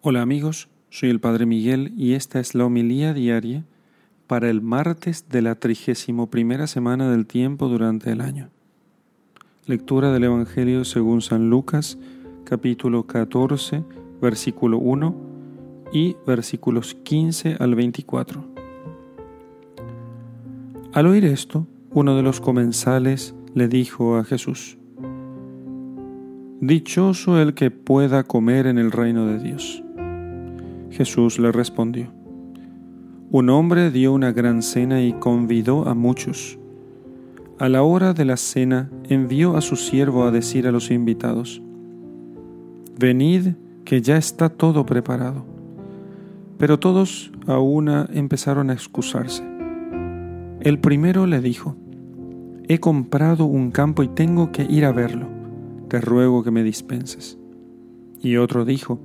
Hola amigos, soy el Padre Miguel y esta es la homilía diaria para el martes de la trigésimo primera semana del tiempo durante el año. Lectura del Evangelio según San Lucas, capítulo 14, versículo 1 y versículos 15 al 24. Al oír esto, uno de los comensales le dijo a Jesús, Dichoso el que pueda comer en el reino de Dios. Jesús le respondió, Un hombre dio una gran cena y convidó a muchos. A la hora de la cena envió a su siervo a decir a los invitados, Venid, que ya está todo preparado. Pero todos a una empezaron a excusarse. El primero le dijo, He comprado un campo y tengo que ir a verlo. Te ruego que me dispenses. Y otro dijo,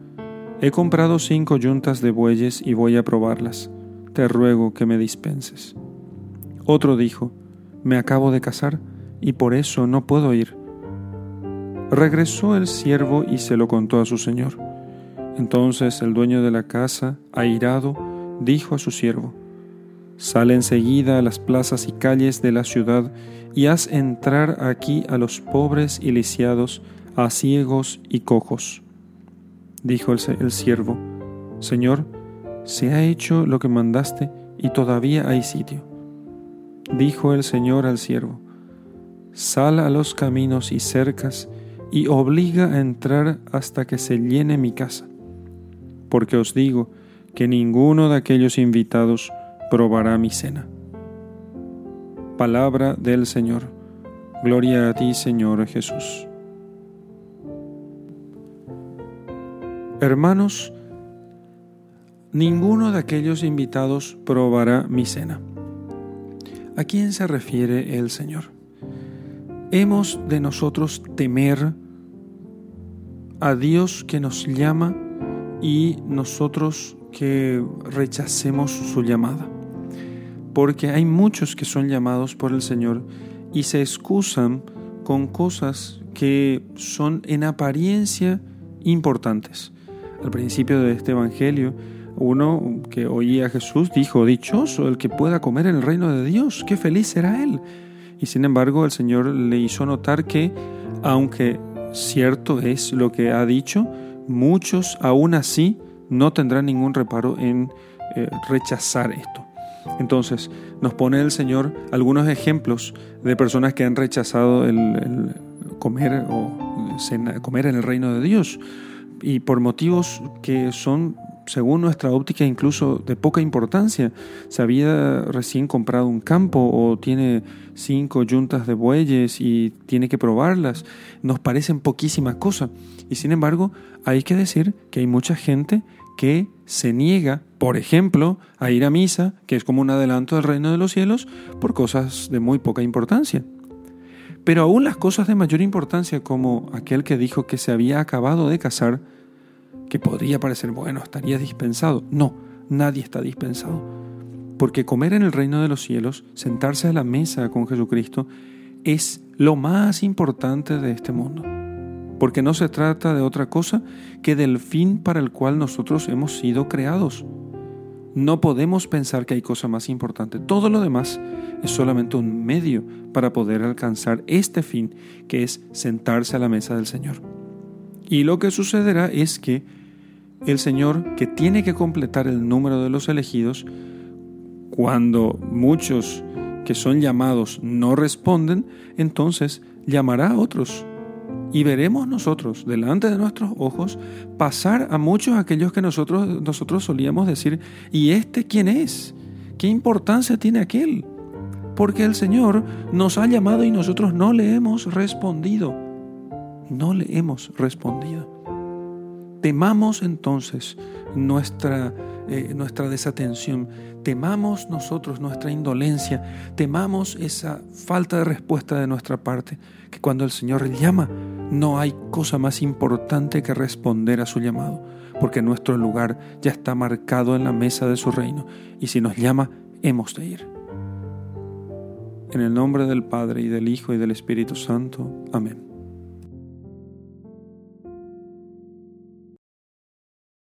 He comprado cinco yuntas de bueyes y voy a probarlas. Te ruego que me dispenses. Otro dijo, Me acabo de casar y por eso no puedo ir. Regresó el siervo y se lo contó a su señor. Entonces el dueño de la casa, airado, dijo a su siervo, Sale enseguida a las plazas y calles de la ciudad y haz entrar aquí a los pobres y lisiados, a ciegos y cojos Dijo el, siervo, Señor, se ha hecho lo que mandaste y todavía hay sitio. Dijo el Señor al siervo, Sal a los caminos y cercas y obliga a entrar hasta que se llene mi casa. Porque os digo que ninguno de aquellos invitados probará mi cena. Palabra del Señor. Gloria a ti, Señor Jesús. Hermanos, ninguno de aquellos invitados probará mi cena. ¿A quién se refiere el Señor? Hemos de nosotros temer a Dios que nos llama y nosotros que rechacemos su llamada. Porque hay muchos que son llamados por el Señor y se excusan con cosas que son en apariencia importantes al principio de este Evangelio, uno que oía a Jesús dijo, dichoso el que pueda comer en el reino de Dios, qué feliz será él. Y sin embargo el Señor le hizo notar que, aunque cierto es lo que ha dicho, muchos aún así no tendrán ningún reparo en eh, rechazar esto. Entonces nos pone el Señor algunos ejemplos de personas que han rechazado el, comer o comer en el reino de Dios y por motivos que son, según nuestra óptica, incluso de poca importancia. Se había recién comprado un campo o tiene cinco yuntas de bueyes y tiene que probarlas. Nos parecen poquísimas cosas. Y sin embargo, hay que decir que hay mucha gente que se niega, por ejemplo, a ir a misa, que es como un adelanto del reino de los cielos, por cosas de muy poca importancia. Pero aún las cosas de mayor importancia, como aquel que dijo que se había acabado de casar, que podría parecer, bueno, estaría dispensado. No, nadie está dispensado. Porque comer en el reino de los cielos, sentarse a la mesa con Jesucristo, es lo más importante de este mundo. Porque no se trata de otra cosa que del fin para el cual nosotros hemos sido creados. No podemos pensar que hay cosa más importante. Todo lo demás es solamente un medio para poder alcanzar este fin, que es sentarse a la mesa del Señor. Y lo que sucederá es que el Señor, que tiene que completar el número de los elegidos, cuando muchos que son llamados no responden, entonces llamará a otros y veremos nosotros, delante de nuestros ojos, pasar a muchos aquellos que nosotros, nosotros solíamos decir, ¿y este quién es? ¿Qué importancia tiene aquel? Porque el Señor nos ha llamado y nosotros no le hemos respondido. No le hemos respondido. Temamos entonces nuestra, eh, nuestra desatención, temamos nosotros nuestra indolencia, temamos esa falta de respuesta de nuestra parte, que cuando el Señor llama, no hay cosa más importante que responder a su llamado, porque nuestro lugar ya está marcado en la mesa de su reino, y si nos llama, hemos de ir. En el nombre del Padre y del Hijo y del Espíritu Santo. Amén.